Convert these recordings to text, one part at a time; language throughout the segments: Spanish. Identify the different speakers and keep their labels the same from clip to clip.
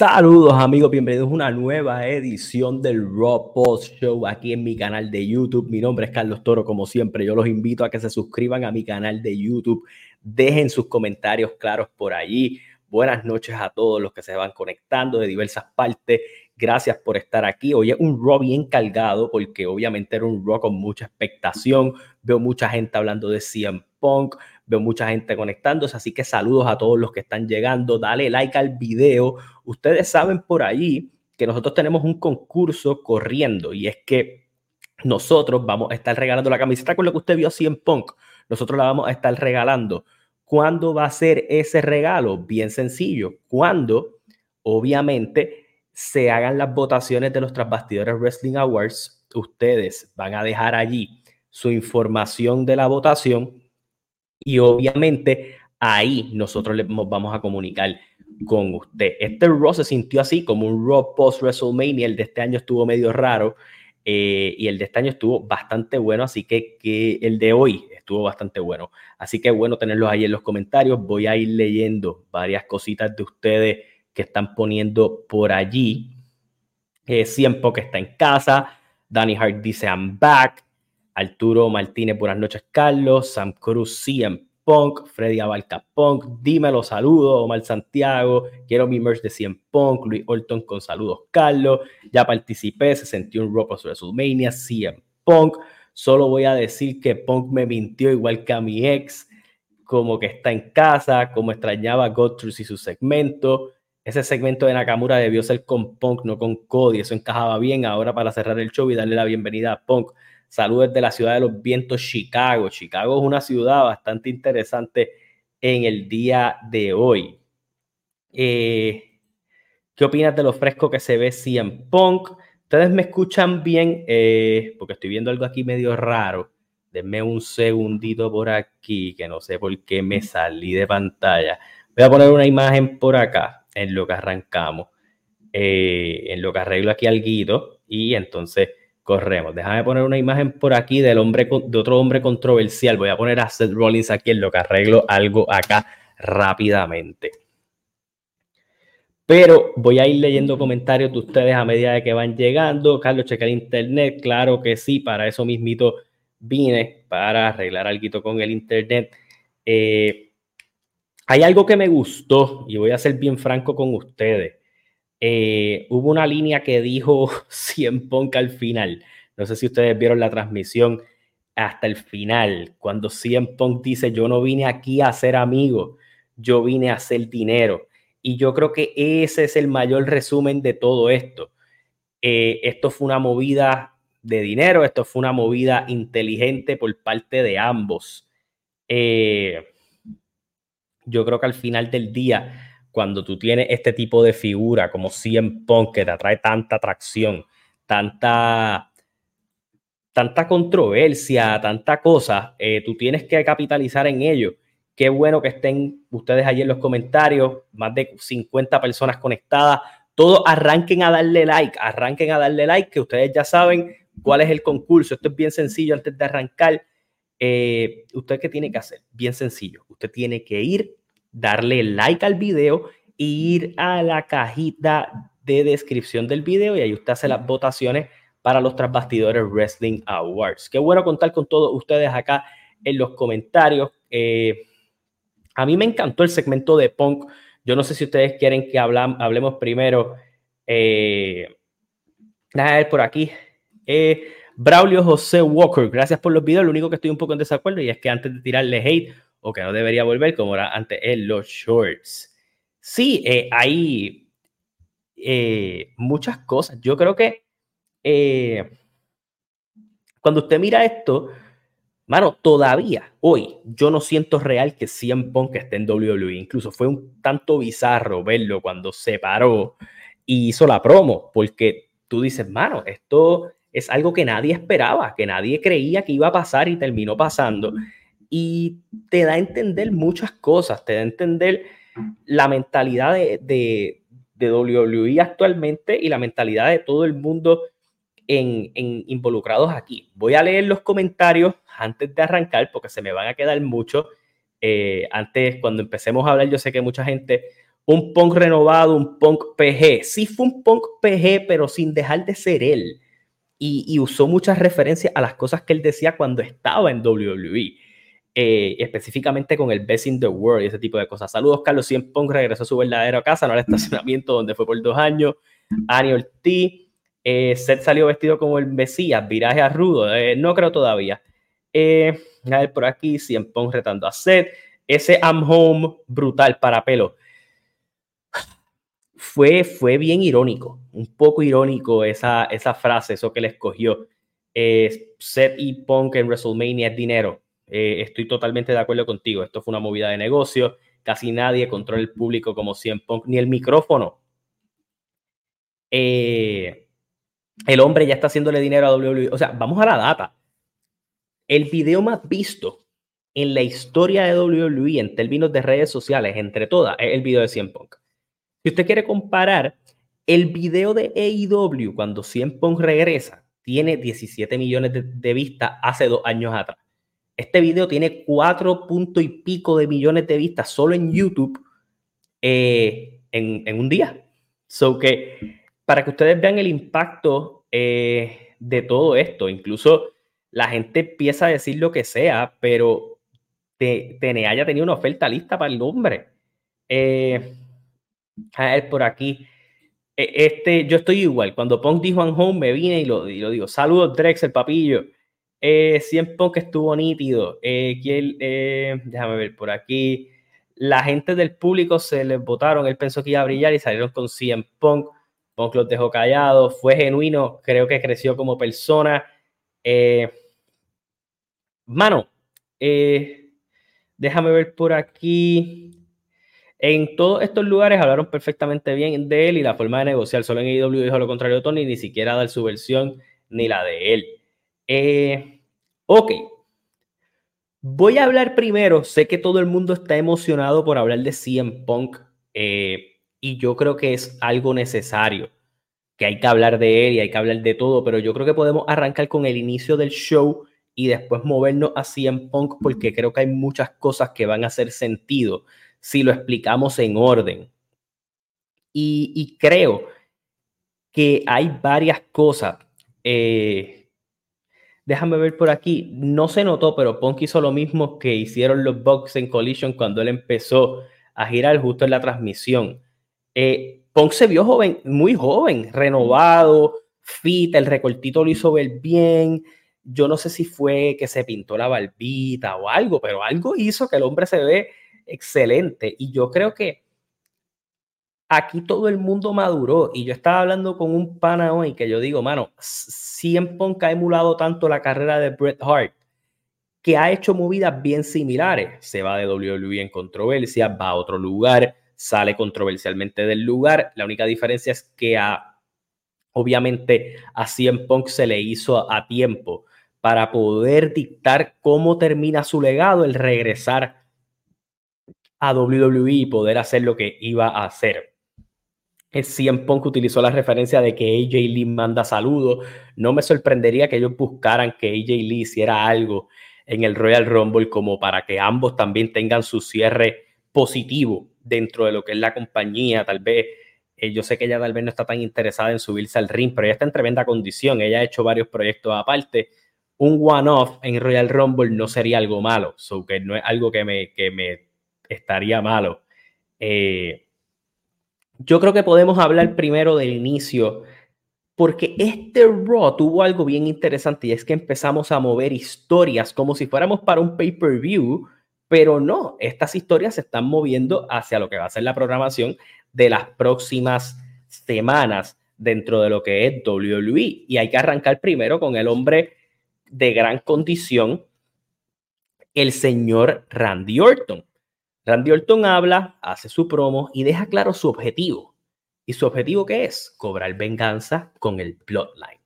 Speaker 1: Saludos amigos, bienvenidos a una nueva edición del Raw Post Show aquí en mi canal de YouTube. Mi nombre es Carlos Toro, como siempre, yo los invito a que se suscriban a mi canal de YouTube, dejen sus comentarios claros por allí. Buenas noches a todos los que se van conectando de diversas partes. Gracias por estar aquí. Hoy es un Raw bien cargado porque obviamente era un Raw con mucha expectación. Veo mucha gente hablando de CM Punk, Veo mucha gente conectándose, así que saludos a todos los que están llegando. Dale like al video. Ustedes saben por allí que nosotros tenemos un concurso corriendo y es que nosotros vamos a estar regalando la camiseta con lo que usted vio así en Punk. Nosotros la vamos a estar regalando. ¿Cuándo va a ser ese regalo? Bien sencillo. Cuando, obviamente, se hagan las votaciones de los Transbastidores Wrestling Awards, ustedes van a dejar allí su información de la votación y obviamente ahí nosotros le vamos a comunicar con usted. Este Raw se sintió así como un Raw post WrestleMania. El de este año estuvo medio raro eh, y el de este año estuvo bastante bueno. Así que, el de hoy estuvo bastante bueno. Así que bueno tenerlos ahí en los comentarios. Voy a ir leyendo varias cositas de ustedes que están poniendo por allí. Eh, que está en casa. Danny Hart dice I'm back. Arturo Martínez, buenas noches, Carlos. Sam Cruz, CM Punk. Freddy Abalca Punk. Dímelo, saludos. Omar Santiago. Quiero mi merch de CM Punk. Luis Orton con saludos, Carlos. Ya participé, se sentió un Rock of WrestleMania. CM Punk. Solo voy a decir que Punk me mintió igual que a mi ex. Como que está en casa, como extrañaba a y su segmento. Ese segmento de Nakamura debió ser con Punk, no con Cody. Eso encajaba bien. Ahora para cerrar el show y darle la bienvenida a Punk Saludos de la ciudad de los vientos, Chicago. Chicago es una ciudad bastante interesante en el día de hoy. Eh, ¿Qué opinas de lo fresco que se ve en Punk? Ustedes me escuchan bien, eh, porque estoy viendo algo aquí medio raro. Denme un segundito por aquí, que no sé por qué me salí de pantalla. Voy a poner una imagen por acá, en lo que arrancamos, eh, en lo que arreglo aquí al guido, y entonces corremos. Déjame poner una imagen por aquí del hombre, de otro hombre controversial. Voy a poner a Seth Rollins aquí en lo que arreglo algo acá rápidamente. Pero voy a ir leyendo comentarios de ustedes a medida de que van llegando. Carlos, checa el internet. Claro que sí, para eso mismito vine, para arreglar algo con el internet. Eh, hay algo que me gustó y voy a ser bien franco con ustedes. Eh, hubo una línea que dijo Cien Punk al final. No sé si ustedes vieron la transmisión hasta el final, cuando Cien Punk dice, yo no vine aquí a ser amigo, yo vine a hacer dinero. Y yo creo que ese es el mayor resumen de todo esto. Eh, esto fue una movida de dinero, esto fue una movida inteligente por parte de ambos. Eh, yo creo que al final del día cuando tú tienes este tipo de figura como CM Punk que te atrae tanta atracción, tanta, tanta controversia, tanta cosa, eh, tú tienes que capitalizar en ello. Qué bueno que estén ustedes allí en los comentarios, más de 50 personas conectadas. Todos arranquen a darle like, arranquen a darle like, que ustedes ya saben cuál es el concurso. Esto es bien sencillo antes de arrancar. Eh, ¿Usted qué tiene que hacer? Bien sencillo. Usted tiene que ir darle like al video e ir a la cajita de descripción del video y ahí usted hace las votaciones para los Transbastidores Wrestling Awards. Qué bueno contar con todos ustedes acá en los comentarios. Eh, a mí me encantó el segmento de Punk. Yo no sé si ustedes quieren que hablemos primero. Eh, a ver por aquí. Eh, Braulio José Walker, gracias por los videos. Lo único que estoy un poco en desacuerdo y es que antes de tirarle hate, o que no debería volver como era antes en los shorts. Sí, eh, hay eh, muchas cosas. Yo creo que eh, cuando usted mira esto, mano, todavía hoy yo no siento real que CM Punk esté en WWE. Incluso fue un tanto bizarro verlo cuando se paró y hizo la promo, porque tú dices, mano, esto es algo que nadie esperaba, que nadie creía que iba a pasar y terminó pasando y te da a entender muchas cosas, te da a entender la mentalidad de, de, de WWE actualmente y la mentalidad de todo el mundo en, involucrados aquí. Voy a leer los comentarios antes de arrancar porque se me van a quedar muchos. Eh, antes, cuando empecemos a hablar, yo sé que mucha gente un punk renovado, un punk PG. Sí fue un punk PG, pero sin dejar de ser él. Y, usó muchas referencias a las cosas que él decía cuando estaba en WWE. Eh, específicamente con el Best in the World y ese tipo de cosas. Saludos, Carlos. Cien Punk regresó a su verdadera casa, no al estacionamiento donde fue por dos años. Ani Ortiz. Eh, Seth salió vestido como el Mesías, viraje a rudo. Eh, no creo todavía. Eh, a ver por aquí, Cien Punk retando a Seth. Ese I'm home brutal para pelo fue, fue bien irónico, un poco irónico esa, esa frase, eso que le escogió. Seth y Punk en WrestleMania es dinero. Eh, estoy totalmente de acuerdo contigo. Esto fue una movida de negocio. Casi nadie controla el público como CM Punk, ni el micrófono. Eh, el hombre ya está haciéndole dinero a WWE. O sea, vamos a la data. El video más visto en la historia de WWE en términos de redes sociales, entre todas, es el video de CM Punk. Si usted quiere comparar, el video de AEW cuando CM Punk regresa tiene 17 millones de, vistas hace dos años atrás. Este video tiene cuatro puntos y pico de millones de vistas solo en YouTube eh, en, un día. So que para que ustedes vean el impacto eh, de todo esto, incluso la gente empieza a decir lo que sea, pero TNA ya tenía una oferta lista para el hombre. Eh, a él por aquí. E, este, yo estoy igual. Cuando Punk dijo en home, me vine y lo, lo digo. Saludos, Drex, el papillo. Eh, siempre Punk estuvo nítido. Eh, eh, déjame ver por aquí. La gente del público se les votaron. Él pensó que iba a brillar y salieron con 100 Punk. Punk los dejó callados. Fue genuino. Creo que creció como persona. Eh, mano, déjame ver por aquí. En todos estos lugares hablaron perfectamente bien de él y la forma de negociar. Solo en IW dijo lo contrario Tony, ni siquiera dar su versión ni la de él. Eh, ok. Voy a hablar primero. Sé que todo el mundo está emocionado por hablar de CM Punk eh, y yo creo que es algo necesario, que hay que hablar de él y hay que hablar de todo, pero yo creo que podemos arrancar con el inicio del show y después movernos a CM Punk porque creo que hay muchas cosas que van a hacer sentido si lo explicamos en orden. Y, creo que hay varias cosas. Eh, déjame ver por aquí. No se notó, pero Punk hizo lo mismo que hicieron los Bucks en Collision cuando él empezó a girar justo en la transmisión. Eh, se vio joven, muy joven, renovado, fit, el recortito lo hizo ver bien. Yo no sé si fue que se pintó la barbita o algo, pero algo hizo que el hombre se ve excelente. Y yo creo que aquí todo el mundo maduró. Y yo estaba hablando con un pana hoy que yo digo, mano, CM Punk ha emulado tanto la carrera de Bret Hart que ha hecho movidas bien similares. Se va de WWE en controversia, va a otro lugar, sale controversialmente del lugar. La única diferencia es que a, obviamente a CM Punk se le hizo a tiempo para poder dictar cómo termina su legado, el regresar a WWE y poder hacer lo que iba a hacer. Es CM Punk utilizó la referencia de que AJ Lee manda saludos. No me sorprendería que ellos buscaran que AJ Lee hiciera algo en el Royal Rumble como para que ambos también tengan su cierre positivo dentro de lo que es la compañía. Tal vez, eh, yo sé que ella tal vez no está tan interesada en subirse al ring, pero ella está en tremenda condición. Ella ha hecho varios proyectos aparte. Un one-off en Royal Rumble no sería algo malo, no es algo que me, que me estaría malo. Eh, yo creo que podemos hablar primero del inicio, porque este Raw tuvo algo bien interesante y es que empezamos a mover historias como si fuéramos para un pay-per-view, pero no, estas historias se están moviendo hacia lo que va a ser la programación de las próximas semanas dentro de lo que es WWE. Y hay que arrancar primero con el hombre de gran condición, el señor Randy Orton. Randy Orton habla, hace su promo y deja claro su objetivo. ¿Y su objetivo qué es? Cobrar venganza con el Bloodline.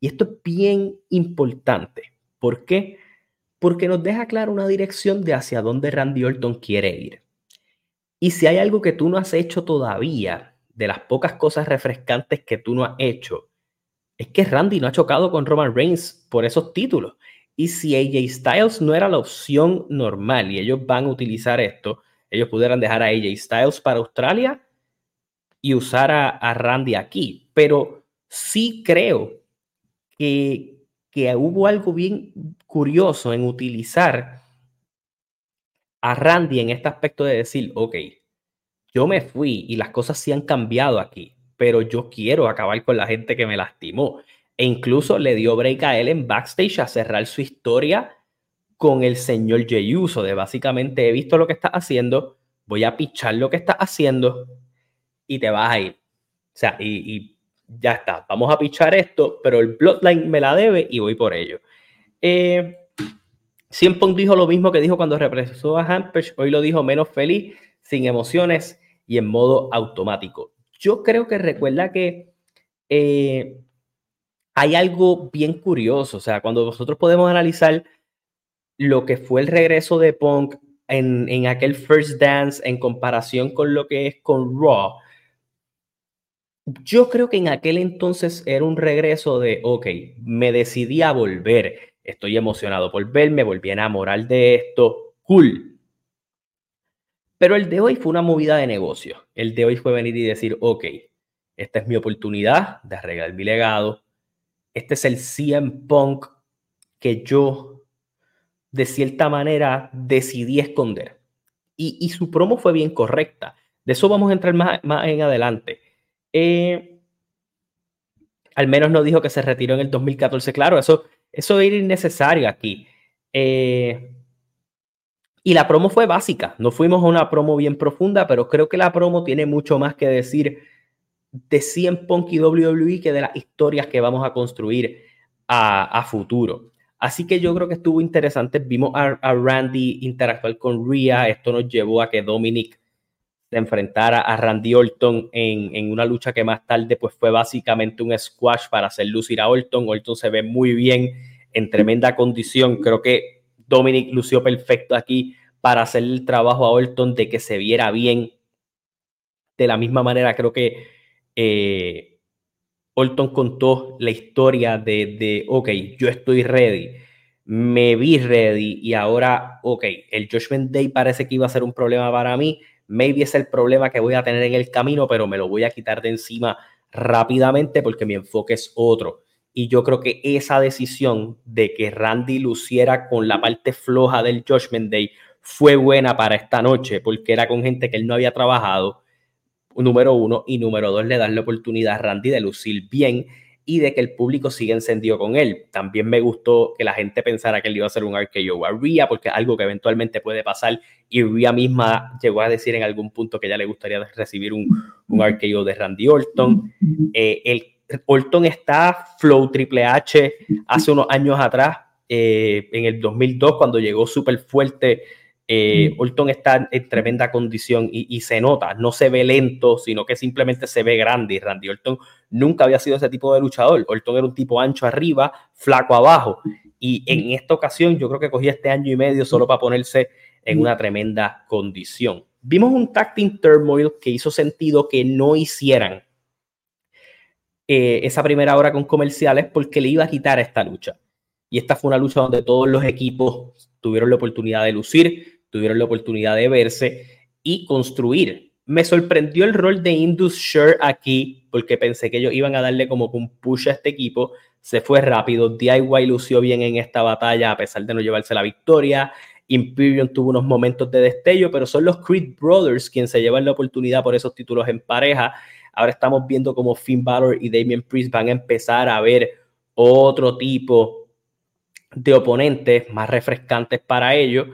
Speaker 1: Y esto es bien importante. ¿Por qué? Porque nos deja claro una dirección de hacia dónde Randy Orton quiere ir. Y si hay algo que tú no has hecho todavía, de las pocas cosas refrescantes que tú no has hecho, es que Randy no ha chocado con Roman Reigns por esos títulos. Y si AJ Styles no era la opción normal y ellos van a utilizar esto, ellos pudieran dejar a AJ Styles para Australia y usar a, Randy aquí. Pero sí creo que, que hubo algo bien curioso en utilizar a Randy en este aspecto de decir, ok, yo me fui y las cosas sí han cambiado aquí, pero yo quiero acabar con la gente que me lastimó. E incluso le dio break a él en backstage a cerrar su historia con el señor Jey Uso, de básicamente he visto lo que estás haciendo, voy a pichar lo que estás haciendo y te vas a ir. O sea, y, ya está, vamos a pichar esto, pero el Bloodline me la debe y voy por ello. Eh, Pong dijo lo mismo que dijo cuando representó a Hampers, hoy lo dijo menos feliz, sin emociones y en modo automático. Yo creo que recuerda que eh, hay algo bien curioso, o sea, cuando nosotros podemos analizar lo que fue el regreso de Punk en, en, aquel First Dance en comparación con lo que es con Raw, yo creo que en aquel entonces era un regreso de, ok, me decidí a volver, estoy emocionado por verme, volví a enamorar de esto, cool. Pero el de hoy fue una movida de negocio. El de hoy fue venir y decir, ok, esta es mi oportunidad de arreglar mi legado. Este es el CM Punk que yo, de cierta manera, decidí esconder. Y, su promo fue bien correcta. De eso vamos a entrar más, más en adelante. Eh, al menos no dijo que se retiró en el 2014. Claro, eso, eso era innecesario aquí. Eh, y la promo fue básica. No fuimos a una promo bien profunda, pero creo que la promo tiene mucho más que decir de 100 Punk y WWE que de las historias que vamos a construir a, futuro. Así que yo creo que estuvo interesante. Vimos a, a, Randy interactuar con Rhea. Esto nos llevó a que Dominic se enfrentara a Randy Orton en, en, una lucha que más tarde pues fue básicamente un squash para hacer lucir a Orton. Orton se ve muy bien, en tremenda condición. Creo que Dominic lució perfecto aquí para hacer el trabajo a Orton de que se viera bien. De la misma manera, creo que eh, Orton contó la historia de, de, ok, yo estoy ready, me vi ready y ahora, ok, el Judgment Day parece que iba a ser un problema para mí, maybe es el problema que voy a tener en el camino, pero me lo voy a quitar de encima rápidamente porque mi enfoque es otro. Y yo creo que esa decisión de que Randy luciera con la parte floja del Judgment Day fue buena para esta noche, porque era con gente que él no había trabajado, número uno, y número dos, le dan la oportunidad a Randy de lucir bien y de que el público siga encendido con él. También me gustó que la gente pensara que él iba a ser un RKO a Rhea, porque es algo que eventualmente puede pasar, y Rhea misma llegó a decir en algún punto que ya le gustaría recibir un, un RKO de Randy Orton. Eh, el Orton está Flow Triple H hace unos años atrás, eh, en el 2002, cuando llegó súper fuerte. Eh, Orton está en tremenda condición y, se nota, no se ve lento, sino que simplemente se ve grande. Y Randy Orton nunca había sido ese tipo de luchador. Orton era un tipo ancho arriba, flaco abajo. Y en esta ocasión yo creo que cogía este año y medio solo para ponerse en una tremenda condición. Vimos un tag team turmoil que hizo sentido que no hicieran eh, esa primera hora con comerciales porque le iba a quitar esta lucha. Y esta fue una lucha donde todos los equipos tuvieron la oportunidad de lucir, tuvieron la oportunidad de verse y construir. Me sorprendió el rol de Indus Sure aquí porque pensé que ellos iban a darle como un push a este equipo. Se fue rápido. DIY lució bien en esta batalla a pesar de no llevarse la victoria. Imperium tuvo unos momentos de destello, pero son los Creed Brothers quienes se llevan la oportunidad por esos títulos en pareja. Ahora estamos viendo como Finn Balor y Damien Priest van a empezar a ver otro tipo de oponentes más refrescantes para ellos.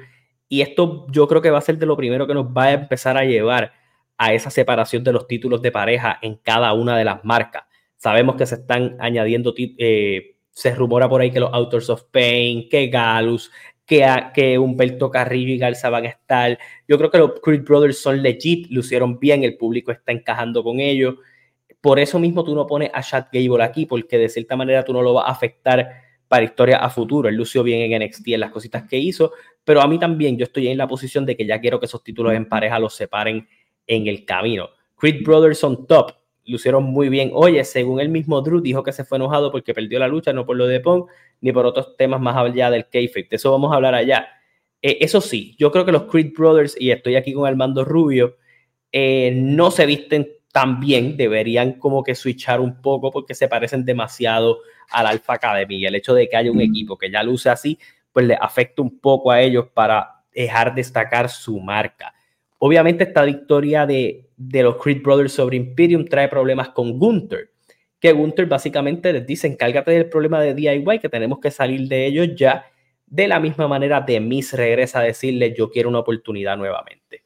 Speaker 1: Y esto yo creo que va a ser de lo primero que nos va a empezar a llevar a esa separación de los títulos de pareja en cada una de las marcas. Sabemos que se están añadiendo, eh, se rumora por ahí que los Authors of Pain, que Galus, que, que Humberto Carrillo y Garza van a estar. Yo creo que los Creed Brothers son legit, lucieron bien, el público está encajando con ellos. Por eso mismo tú no pones a Chad Gable aquí, porque de cierta manera tú no lo vas a afectar para historia a futuro. Él lució bien en NXT en las cositas que hizo, pero a mí también yo estoy en la posición de que ya quiero que esos títulos en pareja los separen en el camino. Creed Brothers son top, lucieron muy bien. Oye, según el mismo Drew, dijo que se fue enojado porque perdió la lucha, no por lo de Pong, ni por otros temas más allá del kayfabe. De eso vamos a hablar allá. Eh, eso sí, yo creo que los Creed Brothers, y estoy aquí con Armando Rubio, eh, no se visten tan bien, deberían como que switchar un poco porque se parecen demasiado al Alpha Academy. Y el hecho de que haya un equipo que ya luce así, pues le afecta un poco a ellos para dejar destacar su marca. Obviamente esta victoria de, de los Creed Brothers sobre Imperium trae problemas con Gunther, que Gunther básicamente les dice, encárgate del problema de DIY, que tenemos que salir de ellos ya. De la misma manera, de Miss regresa a decirle, yo quiero una oportunidad nuevamente.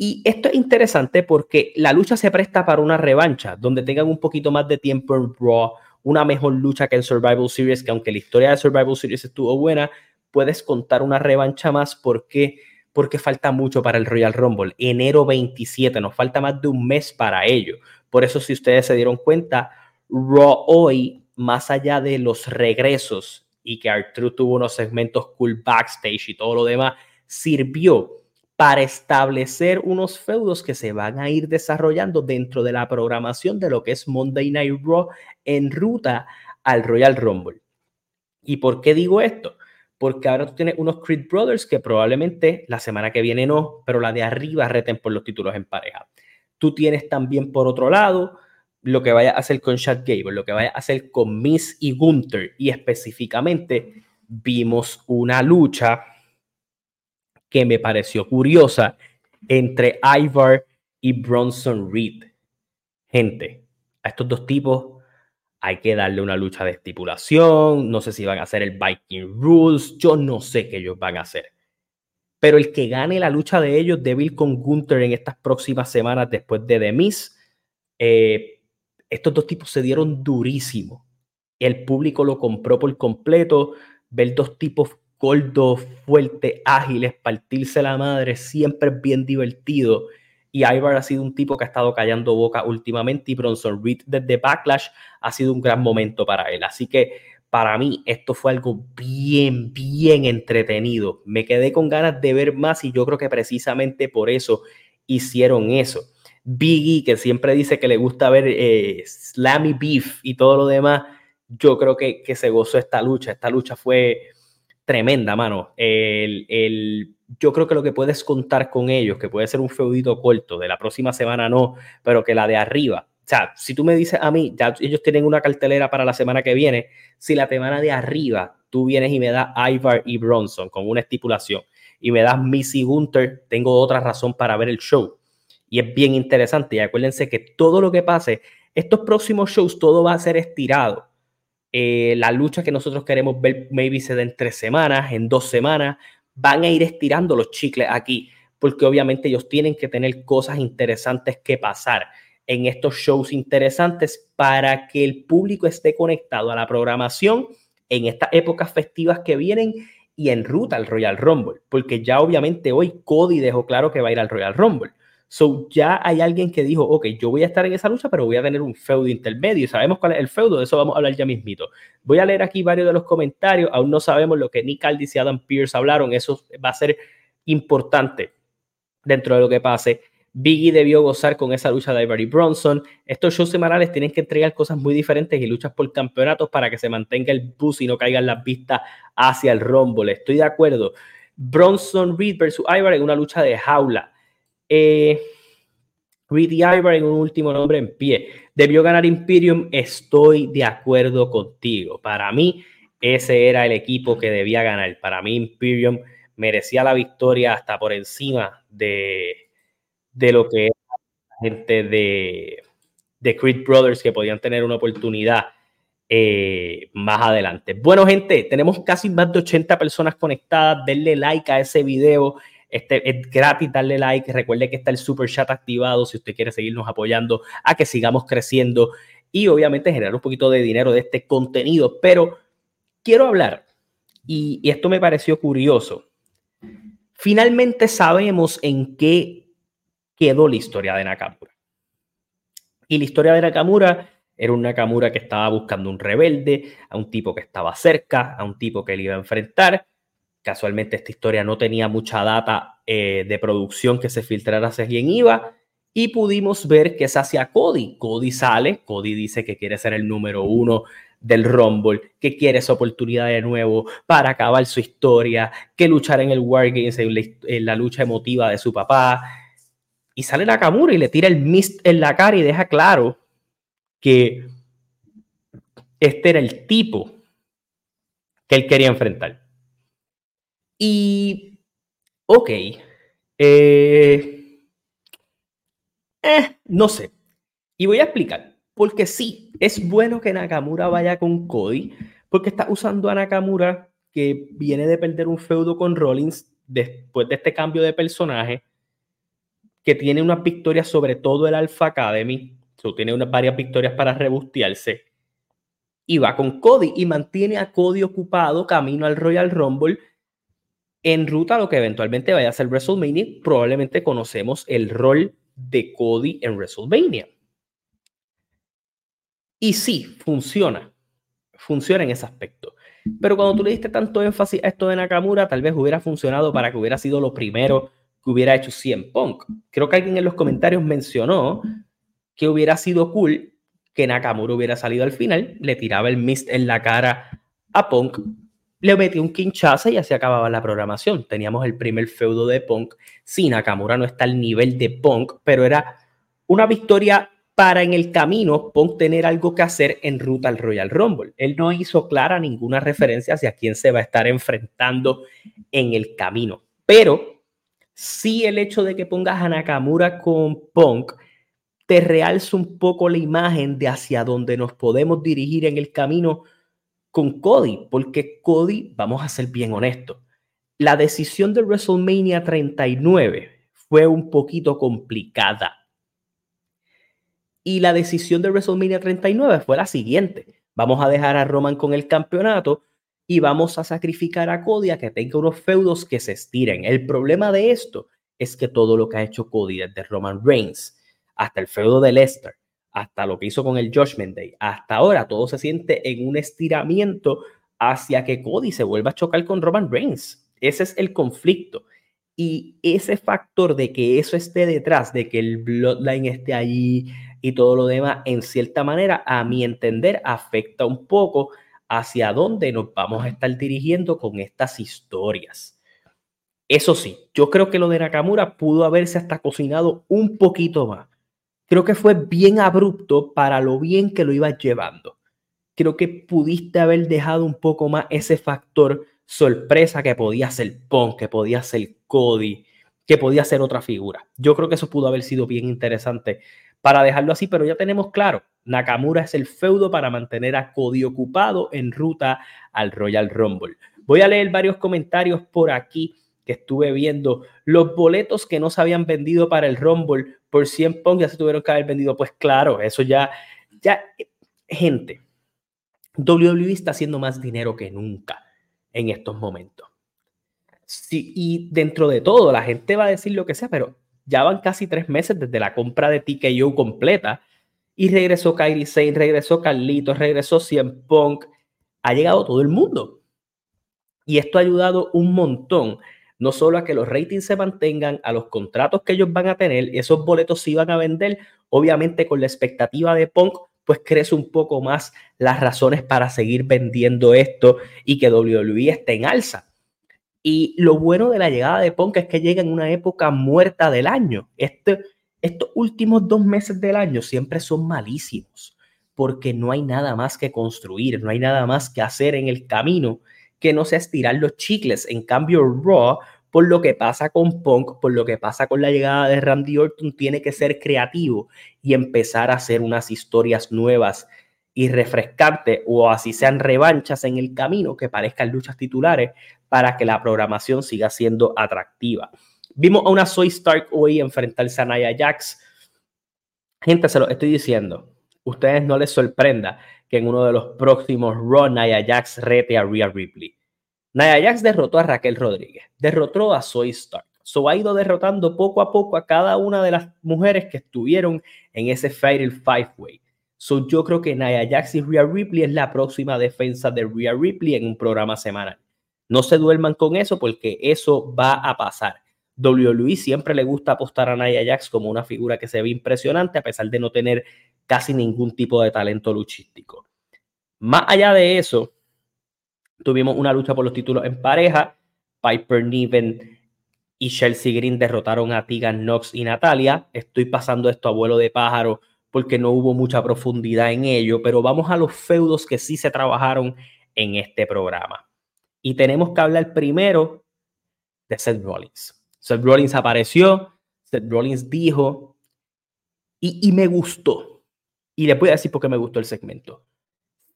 Speaker 1: Y esto es interesante porque la lucha se presta para una revancha, donde tengan un poquito más de tiempo en Raw, una mejor lucha que en Survival Series, que aunque la historia de Survival Series estuvo buena, puedes contar una revancha más porque porque falta mucho para el Royal Rumble. Enero 27, nos falta más de un mes para ello. Por eso, si ustedes se dieron cuenta, Raw hoy, más allá de los regresos y que Arthur tuvo unos segmentos cool backstage y todo lo demás, sirvió para establecer unos feudos que se van a ir desarrollando dentro de la programación de lo que es Monday Night Raw en ruta al Royal Rumble. ¿Y por qué digo esto? Porque ahora tú tienes unos Creed Brothers que probablemente la semana que viene no, pero la de arriba reten por los títulos en pareja. Tú tienes también por otro lado lo que vaya a hacer con Chad Gable, lo que vaya a hacer con Miss y Gunther. Y específicamente vimos una lucha que me pareció curiosa entre Ivar y Bronson Reed. Gente, a estos dos tipos hay que darle una lucha de estipulación. No sé si van a hacer el Viking Rules. Yo no sé qué ellos van a hacer. Pero el que gane la lucha de ellos, Devil con Gunther en estas próximas semanas después de The Miz, eh, estos dos tipos se dieron durísimo. El público lo compró por completo. Ver dos tipos gordos, fuertes, ágiles, partirse la madre, siempre es bien divertido. Y Ivar ha sido un tipo que ha estado callando boca últimamente y Bronson Reed desde Backlash ha sido un gran momento para él. Así que para mí esto fue algo bien, bien entretenido. Me quedé con ganas de ver más y yo creo que precisamente por eso hicieron eso. Biggie, que siempre dice que le gusta ver eh, Slammy Beef y todo lo demás, yo creo que, que se gozó esta lucha. Esta lucha fue tremenda, mano. El, el, yo creo que lo que puedes contar con ellos, que puede ser un feudito corto, de la próxima semana no, pero que la de arriba. O sea, si tú me dices a mí, ya ellos tienen una cartelera para la semana que viene, si la semana de arriba tú vienes y me das Ivar y Bronson con una estipulación y me das Missy Gunter, tengo otra razón para ver el show. Y es bien interesante. Y acuérdense que todo lo que pase, estos próximos shows, todo va a ser estirado eh, la lucha que nosotros queremos ver, maybe se da en tres semanas, en dos semanas, van a ir estirando los chicles aquí, porque obviamente ellos tienen que tener cosas interesantes que pasar en estos shows interesantes para que el público esté conectado a la programación en estas épocas festivas que vienen y en ruta al Royal Rumble, porque ya obviamente hoy Cody dejó claro que va a ir al Royal Rumble. So ya hay alguien que dijo, ok, yo voy a estar en esa lucha, pero voy a tener un feudo intermedio. sabemos cuál es el feudo, de eso vamos a hablar ya mismito. Voy a leer aquí varios de los comentarios. Aún no sabemos lo que Nick Aldis y Adam Pierce hablaron. Eso va a ser importante dentro de lo que pase. Biggie debió gozar con esa lucha de Ivory Bronson. Estos shows semanales tienen que entregar cosas muy diferentes y luchas por campeonatos para que se mantenga el bus y no caigan las vistas hacia el Rumble. Estoy de acuerdo. Bronson Reed versus Ivory en una lucha de jaula. Eh, Reed en un último nombre en pie. Debió ganar Imperium. Estoy de acuerdo contigo. Para mí, ese era el equipo que debía ganar. Para mí, Imperium merecía la victoria hasta por encima de, de lo que era la gente de, de Creed Brothers que podían tener una oportunidad eh, más adelante. Bueno, gente, tenemos casi más de 80 personas conectadas. Denle like a ese video. Este, es gratis darle like. Recuerde que está el super chat activado si usted quiere seguirnos apoyando a que sigamos creciendo y obviamente generar un poquito de dinero de este contenido. Pero quiero hablar, y, esto me pareció curioso. Finalmente sabemos en qué quedó la historia de Nakamura. Y la historia de Nakamura era un Nakamura que estaba buscando un rebelde, a un tipo que estaba cerca, a un tipo que le iba a enfrentar Casualmente esta historia no tenía mucha data eh, de producción que se filtrara hacia quién iba y pudimos ver que es hacia Cody. Cody sale, Cody dice que quiere ser el número uno del Rumble, que quiere esa oportunidad de nuevo para acabar su historia, que luchar en el War Games, en la, lucha emotiva de su papá. Y sale Nakamura y le tira el mist en la cara y deja claro que este era el tipo que él quería enfrentar. Y, ok, eh, eh, no sé. Y voy a explicar. Porque sí, es bueno que Nakamura vaya con Cody, porque está usando a Nakamura, que viene de perder un feudo con Rollins después de este cambio de personaje, que tiene unas victorias sobre todo el Alpha Academy, so, tiene unas varias victorias para rebustearse, y va con Cody y mantiene a Cody ocupado camino al Royal Rumble en ruta a lo que eventualmente vaya a ser WrestleMania. Probablemente conocemos el rol de Cody en WrestleMania. Y sí, funciona. Funciona en ese aspecto. Pero cuando tú le diste tanto énfasis a esto de Nakamura, tal vez hubiera funcionado para que hubiera sido lo primero que hubiera hecho CM Punk. Creo que alguien en los comentarios mencionó que hubiera sido cool que Nakamura hubiera salido al final, le tiraba el mist en la cara a Punk, le metía un quinchazo y así acababa la programación. Teníamos el primer feudo de Punk. Sí, Nakamura no está al nivel de Punk, pero era una victoria para en el camino Punk tener algo que hacer en ruta al Royal Rumble. Él no hizo clara ninguna referencia hacia quién se va a estar enfrentando en el camino. Pero sí el hecho de que pongas a Nakamura con Punk te realza un poco la imagen de hacia dónde nos podemos dirigir en el camino con Cody, porque Cody, vamos a ser bien honestos, la decisión de WrestleMania 39 fue un poquito complicada y la decisión de WrestleMania 39 fue la siguiente. Vamos a dejar a Roman con el campeonato y vamos a sacrificar a Cody a que tenga unos feudos que se estiren. El problema de esto es que todo lo que ha hecho Cody desde Roman Reigns hasta el feudo de Lester, hasta lo que hizo con el Judgment Day, hasta ahora todo se siente en un estiramiento hacia que Cody se vuelva a chocar con Roman Reigns. Ese es el conflicto. Y ese factor de que eso esté detrás, de que el Bloodline esté allí, y todo lo demás, en cierta manera, a mi entender, afecta un poco hacia dónde nos vamos a estar dirigiendo con estas historias. Eso sí, yo creo que lo de Nakamura pudo haberse hasta cocinado un poquito más. Creo que fue bien abrupto para lo bien que lo ibas llevando. Creo que pudiste haber dejado un poco más ese factor sorpresa que podía ser Punk, que podía ser Cody, que podía ser otra figura. Yo creo que eso pudo haber sido bien interesante para dejarlo así, pero ya tenemos claro, Nakamura es el feudo para mantener a Cody ocupado en ruta al Royal Rumble. Voy a leer varios comentarios por aquí que estuve viendo. Los boletos que no se habían vendido para el Rumble por 100 Pong ya se tuvieron que haber vendido. Pues claro, eso ya, ya, gente, WWE está haciendo más dinero que nunca en estos momentos. Sí, y dentro de todo, la gente va a decir lo que sea, pero ya van casi tres meses desde la compra de TKO completa. Y regresó Kairi Sane, regresó Carlitos, regresó Cien Punk. Ha llegado todo el mundo. Y esto ha ayudado un montón, no solo a que los ratings se mantengan, a los contratos que ellos van a tener, esos boletos se iban a vender, obviamente con la expectativa de Punk, pues crece un poco más las razones para seguir vendiendo esto y que WWE esté en alza. Y lo bueno de la llegada de Punk es que llega en una época muerta del año. Este, estos últimos dos meses del año siempre son malísimos porque no hay nada más que construir, no hay nada más que hacer en el camino que no sea estirar los chicles. En cambio, Raw, por lo que pasa con Punk, por lo que pasa con la llegada de Randy Orton, tiene que ser creativo y empezar a hacer unas historias nuevas y refrescarte o así sean revanchas en el camino que parezcan luchas titulares para que la programación siga siendo atractiva. Vimos a una Soy Stark hoy enfrentarse a Nia Jax. Gente, se lo estoy diciendo. Ustedes no les sorprenda que en uno de los próximos Raw Nia Jax rete a Rhea Ripley. Nia Jax derrotó a Raquel Rodríguez, derrotó a Soy Stark. So ha ido derrotando poco a poco a cada una de las mujeres que estuvieron en ese Fatal Five Way. So yo creo que Nia Jax y Rhea Ripley es la próxima defensa de Rhea Ripley en un programa semanal. No se duerman con eso porque eso va a pasar. WWE siempre le gusta apostar a Nia Jax como una figura que se ve impresionante a pesar de no tener casi ningún tipo de talento luchístico. Más allá de eso, tuvimos una lucha por los títulos en pareja. Piper Niven y Chelsea Green derrotaron a Tegan Knox y Natalia. Estoy pasando esto a vuelo de pájaro porque no hubo mucha profundidad en ello, pero vamos a los feudos que sí se trabajaron en este programa. Y tenemos que hablar primero de Seth Rollins. Seth Rollins apareció, Seth Rollins dijo, y, me gustó. Y le voy a decir por qué me gustó el segmento.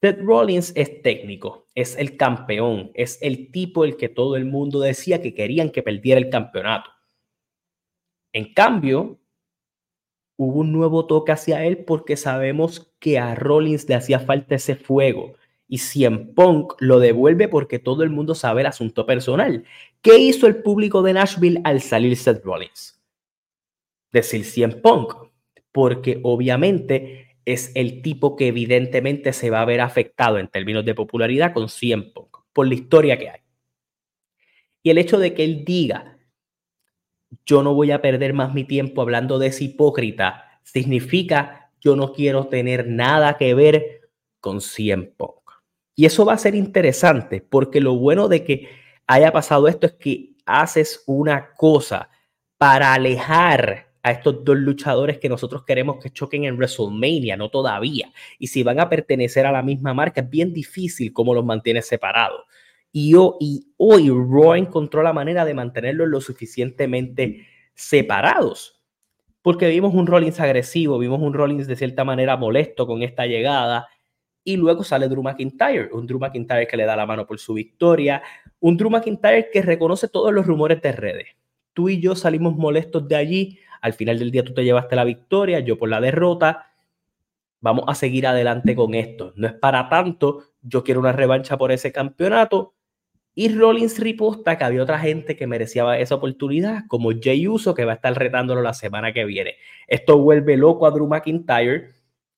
Speaker 1: Seth Rollins es técnico, es el campeón, es el tipo el que todo el mundo decía que querían que perdiera el campeonato. En cambio, hubo un nuevo toque hacia él porque sabemos que a Rollins le hacía falta ese fuego. Y Cien Punk lo devuelve porque todo el mundo sabe el asunto personal. ¿Qué hizo el público de Nashville al salir Seth Rollins? Decir Cien Punk. Porque obviamente es el tipo que evidentemente se va a ver afectado en términos de popularidad con Cien Punk, por la historia que hay. Y el hecho de que él diga, yo no voy a perder más mi tiempo hablando de ese hipócrita, significa yo no quiero tener nada que ver con Cien Punk. Y eso va a ser interesante porque lo bueno de que haya pasado esto es que haces una cosa para alejar a estos dos luchadores que nosotros queremos que choquen en WrestleMania, no todavía. Y si van a pertenecer a la misma marca, es bien difícil cómo los mantiene separados. Y, yo, y hoy Raw encontró la manera de mantenerlos lo suficientemente separados. Porque vimos un Rollins agresivo, vimos un Rollins de cierta manera molesto con esta llegada. Y luego sale Drew McIntyre, un Drew McIntyre que le da la mano por su victoria, un Drew McIntyre que reconoce todos los rumores de redes. Tú y yo salimos molestos de allí, al final del día tú te llevaste la victoria, yo por la derrota. Vamos a seguir adelante con esto. No es para tanto, yo quiero una revancha por ese campeonato. Y Rollins riposta que había otra gente que merecía esa oportunidad, como Jay Uso, que va a estar retándolo la semana que viene. Esto vuelve loco a Drew McIntyre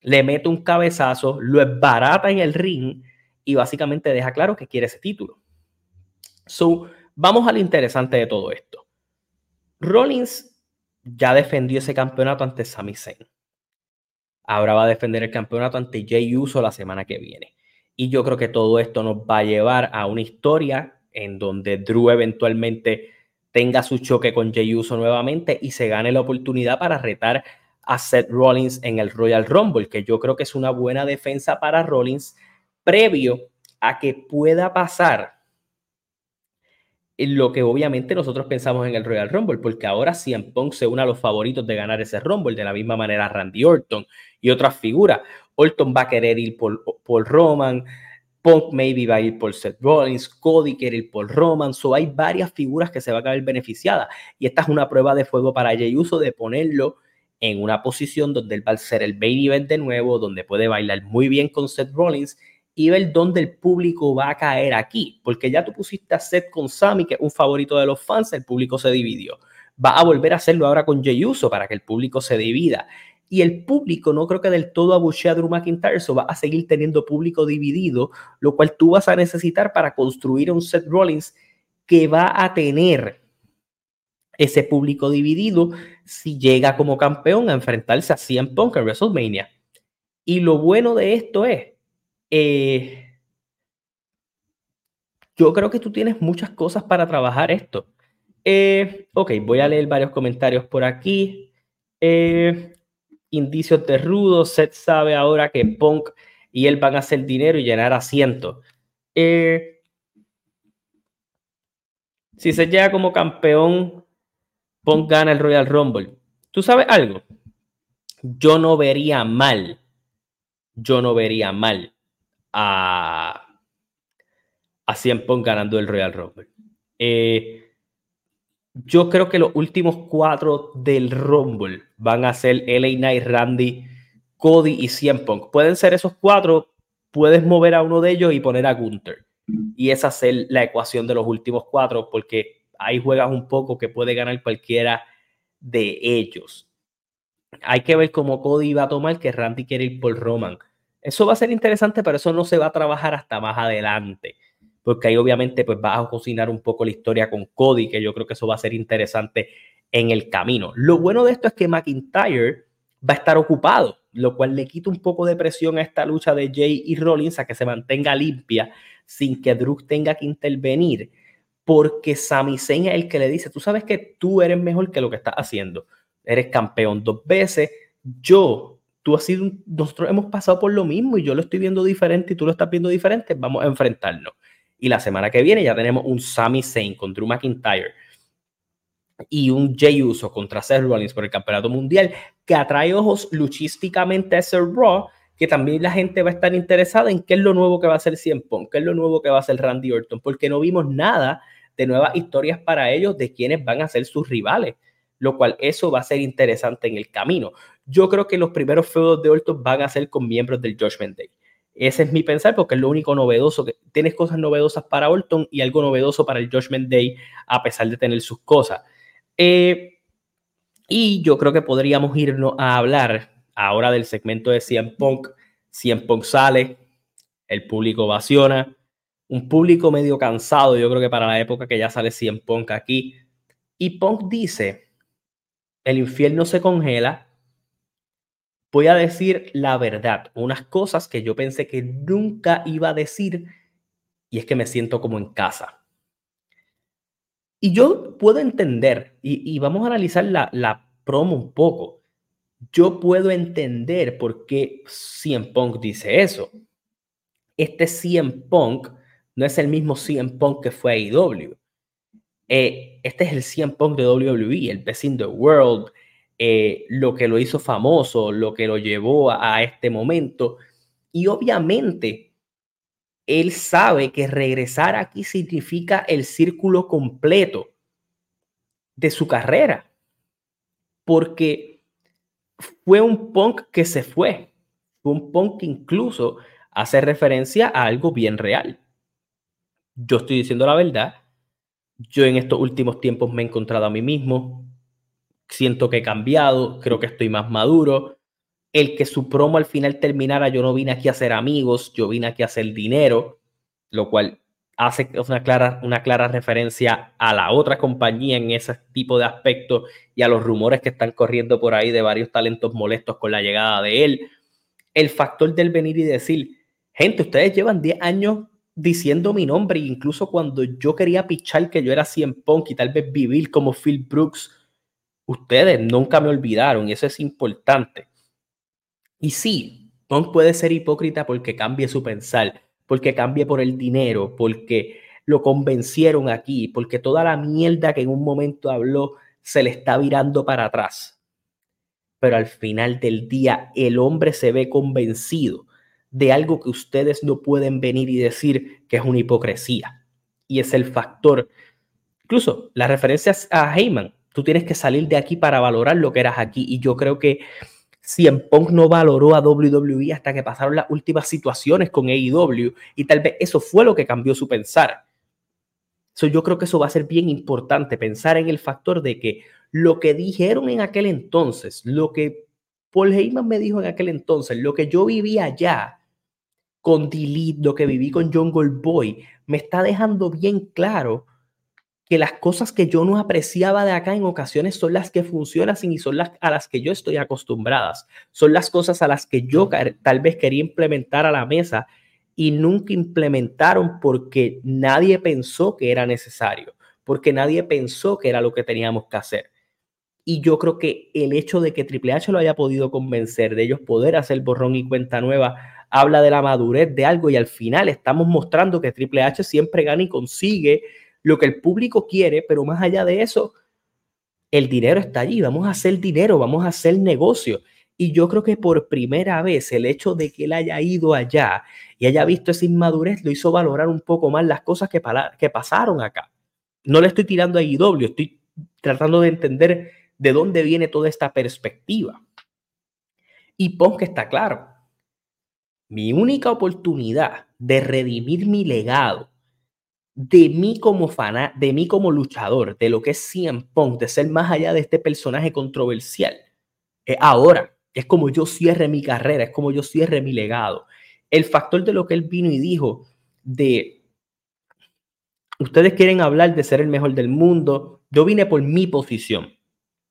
Speaker 1: le mete un cabezazo, lo esbarata en el ring y básicamente deja claro que quiere ese título. So, vamos al interesante de todo esto. Rollins ya defendió ese campeonato ante Sami Zayn. Ahora va a defender el campeonato ante Jay Uso la semana que viene. Y yo creo que todo esto nos va a llevar a una historia en donde Drew eventualmente tenga su choque con Jay Uso nuevamente y se gane la oportunidad para retar a Seth Rollins en el Royal Rumble, que yo creo que es una buena defensa para Rollins previo a que pueda pasar lo que obviamente nosotros pensamos en el Royal Rumble, porque ahora CM Punk se une a los favoritos de ganar ese Rumble, de la misma manera Randy Orton y otras figuras. Orton va a querer ir por, Roman, Punk maybe va a ir por Seth Rollins, Cody quiere ir por Roman, so hay varias figuras que se van a ver beneficiadas. Y esta es una prueba de fuego para Jey Uso de ponerlo en una posición donde él va a ser el baby event de nuevo, donde puede bailar muy bien con Seth Rollins y ver dónde el público va a caer aquí, porque ya tú pusiste a Seth con Sammy, que es un favorito de los fans, el público se dividió. Va a volver a hacerlo ahora con Jey Uso para que el público se divida. Y el público no creo que del todo abuchee a Drew McIntyre, eso va a seguir teniendo público dividido, lo cual tú vas a necesitar para construir un Seth Rollins que va a tener ese público dividido si llega como campeón a enfrentarse a CM Punk en WrestleMania. Y lo bueno de esto es, eh, yo creo que tú tienes muchas cosas para trabajar esto. Eh, ok, voy a leer varios comentarios por aquí. Eh, indicios de rudo. Seth sabe ahora que Punk y él van a hacer dinero y llenar asientos. si se llega como campeón Punk gana el Royal Rumble. ¿Tú sabes algo? Yo no vería mal, yo no vería mal a, a Cien Punk ganando el Royal Rumble. Eh, yo creo que los últimos cuatro del Rumble van a ser LA Knight, Randy, Cody y Cien Punk. Pueden ser esos cuatro, puedes mover a uno de ellos y poner a Gunther. Y esa es la ecuación de los últimos cuatro, porque ahí juegas un poco que puede ganar cualquiera de ellos. Hay que ver cómo Cody va a tomar que Randy quiere ir por Roman. Eso va a ser interesante, pero eso no se va a trabajar hasta más adelante. Porque ahí obviamente pues vas a cocinar un poco la historia con Cody, que yo creo que eso va a ser interesante en el camino. Lo bueno de esto es que McIntyre va a estar ocupado. lo cual le quita un poco de presión a esta lucha de Jay y Rollins a que se mantenga limpia sin que Drew tenga que intervenir, porque Sami Zayn es el que le dice, tú sabes que tú eres mejor que lo que estás haciendo, eres campeón dos veces, yo, tú has sido, nosotros hemos pasado por lo mismo y yo lo estoy viendo diferente y tú lo estás viendo diferente, vamos a enfrentarnos. Y la semana que viene ya tenemos un Sami Zayn con Drew McIntyre y un Jay Uso contra Seth Rollins por el campeonato mundial que atrae ojos luchísticamente a ese Raw que también la gente va a estar interesada en qué es lo nuevo que va a hacer CM Punk, qué es lo nuevo que va a hacer Randy Orton, porque no vimos nada de nuevas historias para ellos de quiénes van a ser sus rivales, lo cual eso va a ser interesante en el camino. Yo creo que los primeros feudos de Orton van a ser con miembros del Judgment Day. Ese es mi pensar porque es lo único novedoso que tienes cosas novedosas para Orton y algo novedoso para el Judgment Day a pesar de tener sus cosas. Eh, y yo creo que podríamos irnos a hablar ahora del segmento de CM Punk. CM Punk sale, el público ovaciona, un público medio cansado, yo creo que para la época que ya sale CM Punk aquí. Y Punk dice, el infierno se congela, voy a decir la verdad, unas cosas que yo pensé que nunca iba a decir, y es que me siento como en casa. Y yo puedo entender, y, vamos a analizar la, la, promo un poco. Yo puedo entender por qué CM Punk dice eso. Este CM Punk no es el mismo CM Punk que fue a IW. Eh, este es el CM Punk de WWE, el Best in the World, eh, lo que lo hizo famoso, lo que lo llevó a este momento. Y obviamente él sabe que regresar aquí significa el círculo completo de su carrera. Porque fue un punk que se fue. Fue un punk que incluso hace referencia a algo bien real. Yo estoy diciendo la verdad. Yo en estos últimos tiempos me he encontrado a mí mismo. Siento que he cambiado. Creo que estoy más maduro el que su promo al final terminara, yo no vine aquí a hacer amigos, yo vine aquí a hacer dinero, lo cual hace una clara, una clara referencia a la otra compañía en ese tipo de aspecto y a los rumores que están corriendo por ahí de varios talentos molestos con la llegada de él. El factor del venir y decir, gente, ustedes llevan 10 años diciendo mi nombre, incluso cuando yo quería pichar que yo era 100 Punk y tal vez vivir como Phil Brooks, ustedes nunca me olvidaron y eso es importante. Y sí, Punk puede ser hipócrita porque cambie su pensar, porque cambie por el dinero, porque lo convencieron aquí, porque toda la mierda que en un momento habló se le está virando para atrás. Pero al final del día, el hombre se ve convencido de algo que ustedes no pueden venir y decir que es una hipocresía. Y es el factor, incluso las referencias a Heyman, tú tienes que salir de aquí para valorar lo que eras aquí. Y yo creo que en Punk no valoró a WWE hasta que pasaron las últimas situaciones con AEW y tal vez eso fue lo que cambió su pensar. yo creo que eso va a ser bien importante, pensar en el factor de que lo que dijeron en aquel entonces, lo que Paul Heyman me dijo en aquel entonces, lo que yo vivía allá con Delete, lo que viví con John Goldboy, me está dejando bien claro que las cosas que yo no apreciaba de acá en ocasiones son las que funcionan y son las a las que yo estoy acostumbradas. Son las cosas a las que yo tal vez quería implementar a la mesa y nunca implementaron porque nadie pensó que era necesario, porque nadie pensó que era lo que teníamos que hacer. Y yo creo que el hecho de que Triple H lo haya podido convencer de ellos poder hacer borrón y cuenta nueva habla de la madurez de algo y al final estamos mostrando que Triple H siempre gana y consigue lo que el público quiere, pero más allá de eso, el dinero está allí, vamos a hacer dinero, vamos a hacer negocio. Y yo creo que por primera vez el hecho de que él haya ido allá y haya visto esa inmadurez lo hizo valorar un poco más las cosas que, que pasaron acá. No le estoy tirando a IW, estoy tratando de entender de dónde viene toda esta perspectiva. Y Punk está claro. Mi única oportunidad de redimir mi legado de mí como fan, de mí como luchador, de lo que es CM de ser más allá de este personaje controversial. ahora, es como yo cierre mi carrera, es como yo cierre mi legado. El factor de lo que él vino y dijo de, ustedes quieren hablar de ser el mejor del mundo, yo vine por mi posición,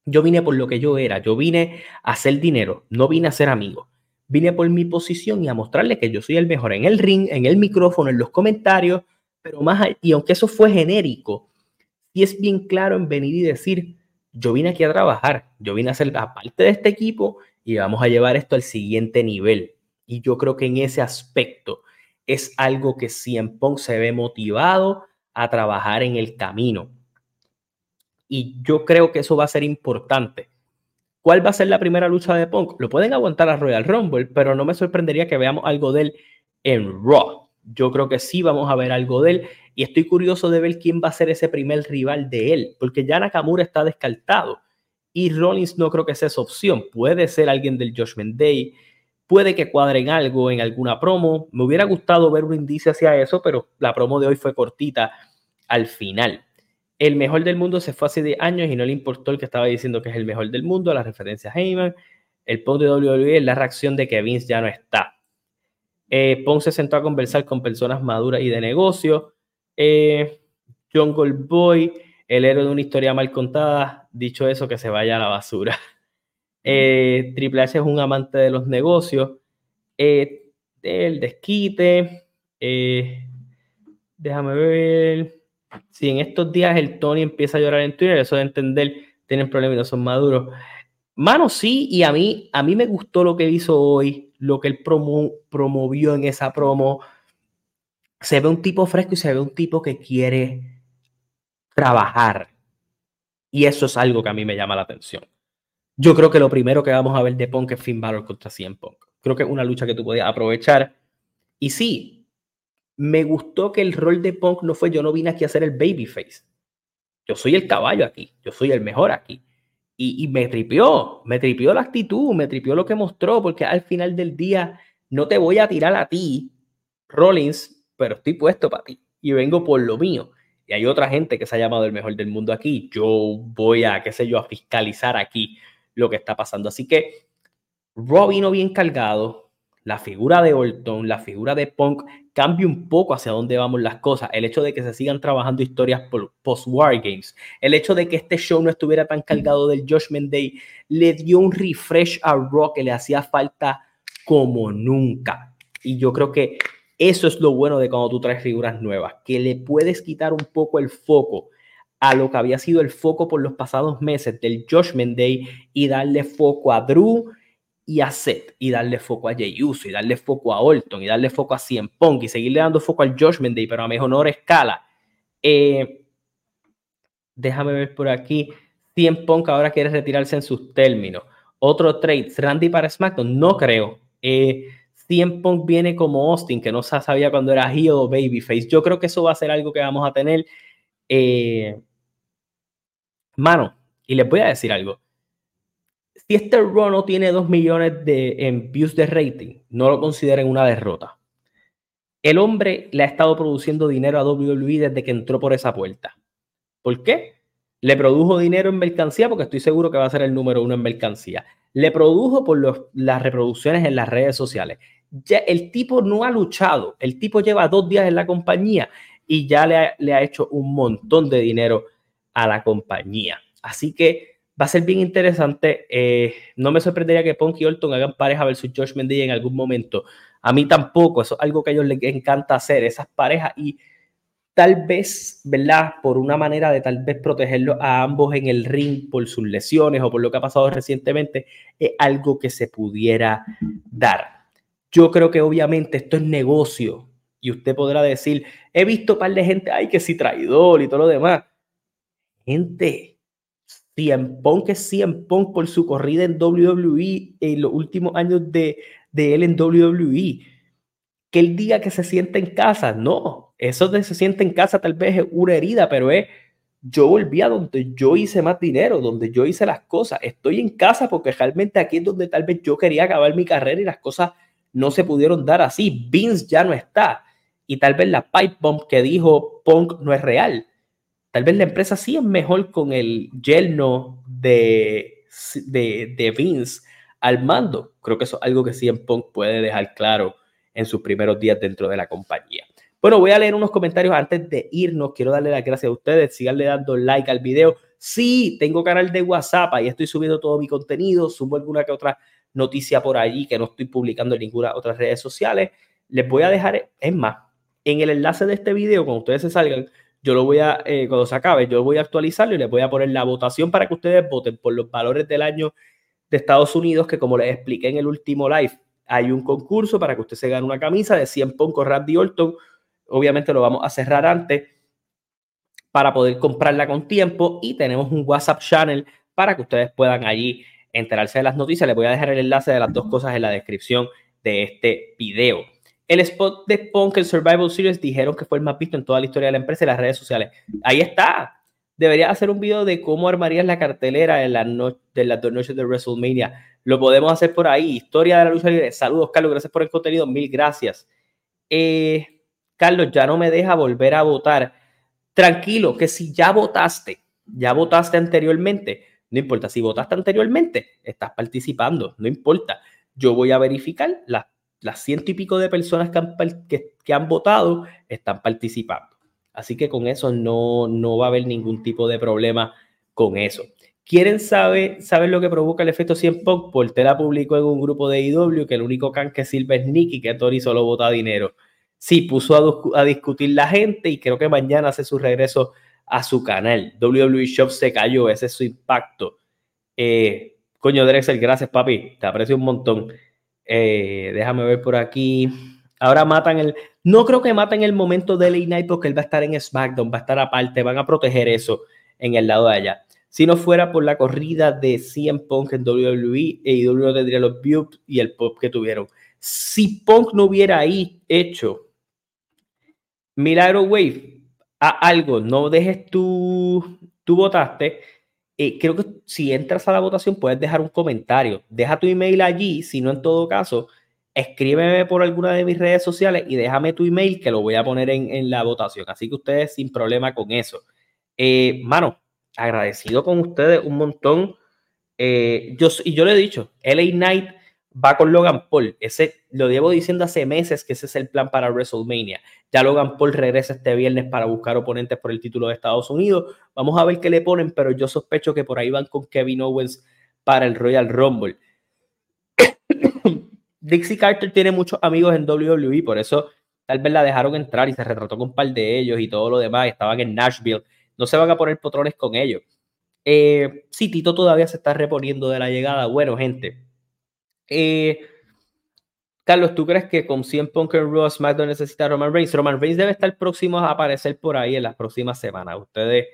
Speaker 1: yo vine por lo que yo era, yo vine a hacer dinero, no vine a ser amigo. Vine por mi posición y a mostrarle que yo soy el mejor en el ring, en el micrófono, en los comentarios, pero más, y aunque eso fue genérico, sí es bien claro en venir y decir, yo vine aquí a trabajar, yo vine a ser parte de este equipo y vamos a llevar esto al siguiente nivel. Y yo creo que en ese aspecto es algo que CM Punk se ve motivado a trabajar en el camino. Y yo creo que eso va a ser importante. ¿Cuál va a ser la primera lucha de Punk? Lo pueden aguantar a Royal Rumble, pero no me sorprendería que veamos algo de él en Raw. Yo creo que sí vamos a ver algo de él y estoy curioso de ver quién va a ser ese primer rival de él, porque ya Nakamura está descartado y Rollins no creo que sea esa opción. Puede ser alguien del Judgment Day, puede que cuadren algo en alguna promo. Me hubiera gustado ver un indicio hacia eso, pero la promo de hoy fue cortita al final. El mejor del mundo se fue hace 10 años y no le importó el que estaba diciendo que es el mejor del mundo, la referencia a Heyman. El punto de WWE es la reacción de que Vince ya no está. Eh, se sentó a conversar con personas maduras y de negocio. Eh, John Goldboy, el héroe de una historia mal contada, dicho eso, que se vaya a la basura. Eh, Triple H es un amante de los negocios, eh, del desquite. Déjame ver. Si en estos días el Tony empieza a llorar en Twitter, eso de entender, tienen problemas y no son maduros. Mano, sí, y a mí, a mí me gustó lo que hizo hoy, lo que él promovió en esa promo se ve un tipo fresco y se ve un tipo que quiere trabajar. Y eso es algo que a mí me llama la atención. Yo creo que lo primero que vamos a ver de Punk es Finn Balor contra CM Punk. Creo que es una lucha que tú podías aprovechar. Y sí, me gustó que el rol de Punk no fue yo no vine aquí a ser el babyface. Yo soy el caballo aquí, yo soy el mejor aquí. Y, y me tripió, me tripió la actitud, me tripió lo que mostró, porque al final del día no te voy a tirar a ti, Rollins, pero estoy puesto para ti y vengo por lo mío. Y hay otra gente que se ha llamado el mejor del mundo aquí. Yo voy a, qué sé yo, a fiscalizar aquí lo que está pasando. Así que Raw vino bien cargado. La figura de Orton, la figura de Punk cambia un poco hacia dónde vamos las cosas. El hecho de que se sigan trabajando historias post-War Games, el hecho de que este show no estuviera tan cargado del Judgment Day, le dio un refresh a Raw que le hacía falta como nunca. Y yo creo que eso es lo bueno de cuando tú traes figuras nuevas, que le puedes quitar un poco el foco a lo que había sido el foco por los pasados meses del Judgment Day y darle foco a Drew y a Seth y darle foco a Jey Uso y darle foco a Orton y darle foco a CM Punk y seguirle dando foco al Judgment Day, pero a mejor escala. Eh, déjame ver por aquí. CM Punk ahora quiere retirarse en sus términos. Otro trade, Randy para SmackDown, no creo. Eh, CM Punk viene como Austin, que no sabía cuando era heel o babyface. Yo creo que eso va a ser algo que vamos a tener. Eh, mano, y les voy a decir algo. Si este Raw no tiene 2 millones de en views de rating, no lo consideren una derrota. El hombre le ha estado produciendo dinero a WWE desde que entró por esa puerta. ¿Por qué? Le produjo dinero en mercancía porque estoy seguro que va a ser el número uno en mercancía. Le produjo por las reproducciones en las redes sociales el tipo no ha luchado, el tipo lleva dos días en la compañía y ya le ha, hecho un montón de dinero a la compañía. Así que va a ser bien interesante. Eh, no me sorprendería que Punk y Orton hagan pareja versus Josh Mendy en algún momento. A mí tampoco, eso es algo que a ellos les encanta hacer, esas parejas y tal vez, ¿verdad? Por una manera de tal vez protegerlos a ambos en el ring por sus lesiones o por lo que ha pasado recientemente, es algo que se pudiera dar. Yo creo que obviamente esto es negocio y usted podrá decir, he visto un par de gente, ay, que si traidor y todo lo demás. Gente, CM Punk es CM Punk por su corrida en WWE en los últimos años de, él en WWE. Que él diga que se siente en casa, no, eso de se siente en casa tal vez es una herida, pero es yo volví a donde yo hice más dinero, donde yo hice las cosas. Estoy en casa porque realmente aquí es donde tal vez yo quería acabar mi carrera y las cosas no se pudieron dar así. Vince ya no está. Y tal vez la pipe bomb que dijo Punk no es real. Tal vez la empresa sí es mejor con el yerno de, de, de Vince al mando. Creo que eso es algo que en Punk puede dejar claro en sus primeros días dentro de la compañía. Bueno, voy a leer unos comentarios antes de irnos. Quiero darle las gracias a ustedes. Síganle dando like al video. Sí, tengo canal de WhatsApp. Ahí estoy subiendo todo mi contenido. Subo alguna que otra noticia por allí que no estoy publicando en ninguna otra redes sociales. Les voy a dejar, es más, en el enlace de este video, cuando ustedes se salgan, yo lo voy a, eh, cuando se acabe, yo voy a actualizarlo y les voy a poner la votación para que ustedes voten por los valores del año de Estados Unidos, que como les expliqué en el último live, hay un concurso para que usted se gane una camisa de 100 pon con Randy Orton. Obviamente lo vamos a cerrar antes para poder comprarla con tiempo y tenemos un WhatsApp channel para que ustedes puedan allí enterarse de las noticias. Les voy a dejar el enlace de las dos cosas en la descripción de este video. El spot de Punk en Survival Series dijeron que fue el más visto en toda la historia de la empresa y las redes sociales. Ahí está. Debería hacer un video de cómo armarías la cartelera en la de las dos noches de WrestleMania. Lo podemos hacer por ahí. Historia de la lucha libre. Saludos, Carlos. Gracias por el contenido. Mil gracias. Eh, Carlos, ya no me deja volver a votar. Tranquilo, que si ya votaste, ya votaste anteriormente, no importa. Si votaste anteriormente, estás participando. No importa. Yo voy a verificar las las ciento y pico de personas que han, votado están participando. Así que con eso no, no va a haber ningún tipo de problema con eso. ¿Quieren saber, saber lo que provoca el efecto 100 Punk? Portela publicó en un grupo de IW que el único can que sirve es Nicky, que Tori solo vota dinero. Sí, puso a, discutir la gente y creo que mañana hace su regreso a su canal. WWE Shop se cayó, ese es su impacto. Eh, coño, Drexel, gracias, papi. Te aprecio un montón. Eh, déjame ver por aquí. Ahora matan el. No creo que maten el momento de Late Night porque él va a estar en SmackDown, va a estar aparte, van a proteger eso en el lado de allá. Si no fuera por la corrida de CM Punk en WWE, AEW tendría los views y el pop que tuvieron. Si Punk no hubiera ahí hecho Milagro Wave a algo, no dejes tu, tú votaste, eh, creo que si entras a la votación puedes dejar un comentario. Deja tu email allí, si no en todo caso, escríbeme por alguna de mis redes sociales y déjame tu email que lo voy a poner en, la votación. Así que ustedes sin problema con eso. Eh, mano, agradecido con ustedes un montón. Eh, yo, y yo le he dicho, LA Knight va con Logan Paul. Ese lo llevo diciendo hace meses que ese es el plan para WrestleMania. Ya Logan Paul regresa este viernes para buscar oponentes por el título de Estados Unidos. Vamos a ver qué le ponen, pero yo sospecho que por ahí van con Kevin Owens para el Royal Rumble. Dixie Carter tiene muchos amigos en WWE, por eso tal vez la dejaron entrar y se retrató con un par de ellos y todo lo demás. Estaban en Nashville. No se van a poner potrones con ellos. Eh, sí, Tito todavía se está reponiendo de la llegada. Bueno, gente. Eh, Carlos, ¿tú crees que con 100 Punk en Raw SmackDown necesita Roman Reigns? Roman Reigns debe estar próximo a aparecer por ahí en las próximas semanas. Ustedes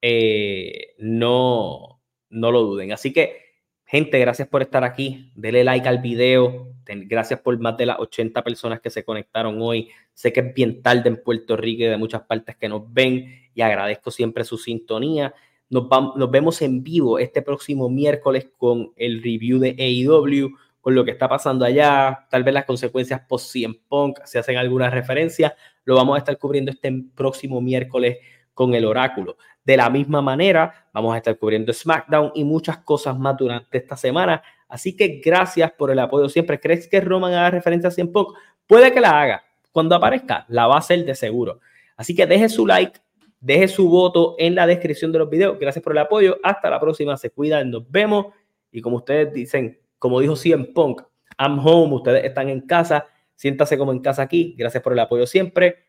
Speaker 1: eh, no, no lo duden. Así que, gente, gracias por estar aquí. Dele like al video. Gracias por más de las 80 personas que se conectaron hoy. Sé que es bien tarde en Puerto Rico y de muchas partes que nos ven y agradezco siempre su sintonía. Nos, nos vemos en vivo este próximo miércoles con el review de AEW con lo que está pasando allá, tal vez las consecuencias post CM Punk, se hacen algunas referencias, lo vamos a estar cubriendo este próximo miércoles con el oráculo. De la misma manera, vamos a estar cubriendo SmackDown y muchas cosas más durante esta semana. Así que gracias por el apoyo siempre. ¿Crees que Roman haga referencia a CM Punk? Puede que la haga. Cuando aparezca, la va a hacer de seguro. Así que deje su like, deje su voto en la descripción de los videos. Gracias por el apoyo. Hasta la próxima. Se cuidan. Nos vemos. Y como ustedes dicen, como dijo CM Punk, I'm home, ustedes están en casa, siéntase como en casa aquí. Gracias por el apoyo siempre.